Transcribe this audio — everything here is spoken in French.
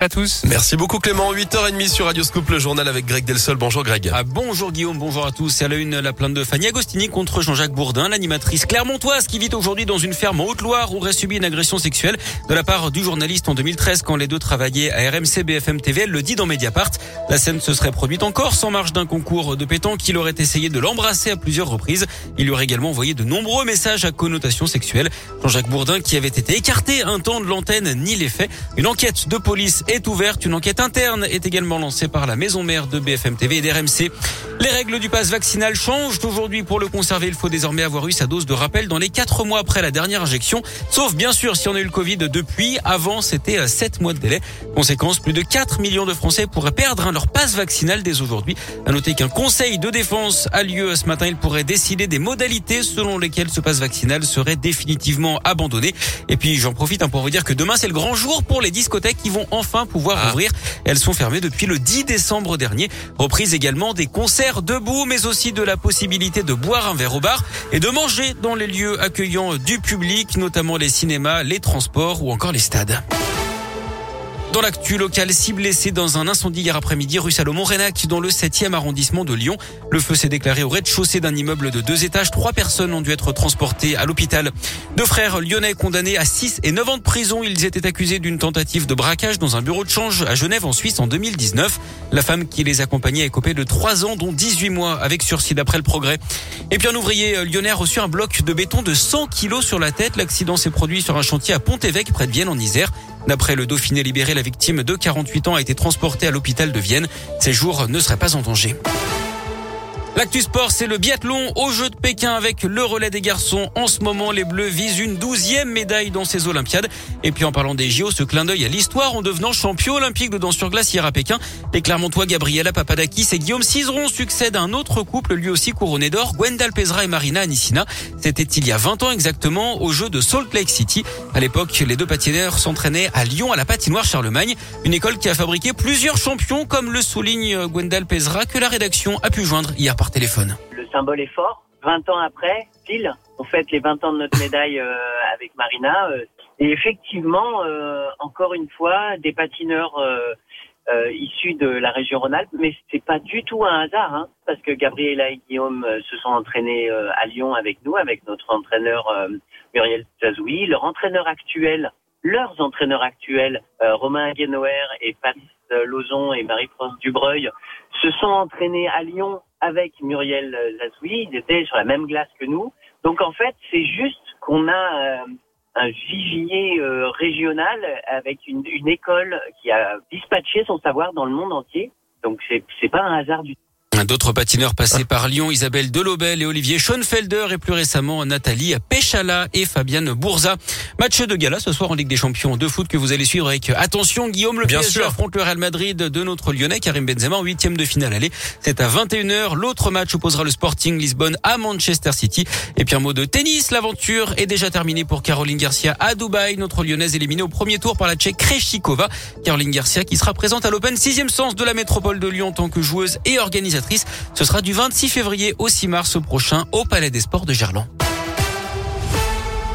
à tous. Merci beaucoup Clément. 8h30 sur Radio Scoop, le journal avec Greg Delsol. Bonjour Greg. Ah, bonjour Guillaume, bonjour à tous. C'est à la une la plainte de Fanny Agostini contre Jean-Jacques Bourdin, l'animatrice clermontoise qui vit aujourd'hui dans une ferme en Haute-Loire où aurait subi une agression sexuelle de la part du journaliste en 2013 quand les deux travaillaient à RMC BFM TV. Elle le dit dans Mediapart. La scène se serait produite encore sans marge d'un concours de pétanque qu'il aurait essayé de l'embrasser à plusieurs reprises. Il lui aurait également envoyé de nombreux messages à connotation sexuelle. Jean-Jacques Bourdin qui avait été écarté un temps de l'antenne ni les faits. Une enquête de police est ouverte. Une enquête interne est également lancée par la maison mère de BFM TV et d'RMC. Les règles du pass vaccinal changent aujourd'hui. Pour le conserver, il faut désormais avoir eu sa dose de rappel dans les quatre mois après la dernière injection. Sauf bien sûr si on a eu le Covid depuis. Avant, c'était 7 mois de délai. Conséquence, plus de 4 millions de Français pourraient perdre leur passe vaccinal dès aujourd'hui. À noter qu'un conseil de défense a lieu ce matin. Il pourrait décider des modalités selon lesquelles ce passe vaccinal serait définitivement abandonné. Et puis, j'en profite hein, pour vous dire que demain, c'est le grand jour pour les discothèques qui vont enfin pouvoir ah. ouvrir. Elles sont fermées depuis le 10 décembre dernier. Reprise également des concerts debout, mais aussi de la possibilité de boire un verre au bar et de manger dans les lieux accueillants du public, notamment les cinémas, les transports ou encore les stades. Dans l'actu local, six blessés dans un incendie hier après-midi rue Salomon-Rénac dans le 7e arrondissement de Lyon. Le feu s'est déclaré au rez-de-chaussée d'un immeuble de deux étages. Trois personnes ont dû être transportées à l'hôpital. Deux frères lyonnais condamnés à 6 et 9 ans de prison. Ils étaient accusés d'une tentative de braquage dans un bureau de change à Genève en Suisse en 2019. La femme qui les accompagnait a écopé de 3 ans dont 18 mois avec sursis d'après le progrès. Et puis un ouvrier lyonnais a reçu un bloc de béton de 100 kilos sur la tête. L'accident s'est produit sur un chantier à Pont-Évêque près de Vienne en Isère. D'après le Dauphiné libéré, la victime de 48 ans a été transportée à l'hôpital de Vienne. Ses jours ne seraient pas en danger. L'actu sport, c'est le biathlon au jeu de Pékin avec le relais des garçons. En ce moment, les Bleus visent une douzième médaille dans ces Olympiades. Et puis en parlant des JO, ce clin d'œil à l'histoire en devenant champion olympique de danse sur glace hier à Pékin. Les Clermontois Gabriela Papadakis et Guillaume Cizeron succèdent à un autre couple lui aussi couronné d'or, Gwendal Pezra et Marina Anissina. C'était il y a 20 ans exactement au jeu de Salt Lake City. À l'époque, les deux patineurs s'entraînaient à Lyon à la patinoire Charlemagne, une école qui a fabriqué plusieurs champions comme le souligne Gwendal Pezra que la rédaction a pu joindre hier Le symbole est fort. 20 ans après, pile, on fête les 20 ans de notre médaille euh, avec Marina. Euh, et effectivement, euh, encore une fois, des patineurs issus de la région Rhône-Alpes, mais c'est pas du tout un hasard, hein, parce que Gabriela et Guillaume se sont entraînés à Lyon avec nous, avec notre entraîneur Muriel Zazoui. Leur entraîneur actuel, leurs entraîneurs actuels, Romain Guénoer et Paris Lozon et Marie-France Dubreuil, se sont entraînés à Lyon avec Muriel Zazoui. Ils étaient sur la même glace que nous. Donc en fait, c'est juste qu'on a euh, un vivier euh, régional avec une, une, école qui a dispatché son savoir dans le monde entier. Donc c'est c'est pas un hasard du tout. D'autres patineurs passés par Lyon, Isabelle Delobel et Olivier Schoenfelder et plus récemment Nathalie Péchala et Fabienne Bourza. Match de gala ce soir en Ligue des Champions de foot que vous allez suivre avec attention Guillaume le Bien PSG affronte le Real Madrid de notre Lyonnais Karim Benzema en huitième de finale aller. C'est à 21h. L'autre match opposera le Sporting Lisbonne à Manchester City. Et puis un mot de tennis. L'aventure est déjà terminée pour Caroline Garcia à Dubaï. Notre Lyonnaise éliminée au premier tour par la Tchèque Krejcikova. Caroline Garcia qui sera présente à l'Open sixième sens de la métropole de Lyon en tant que joueuse et organisatrice ce sera du 26 février au 6 mars prochain au Palais des Sports de Gerland.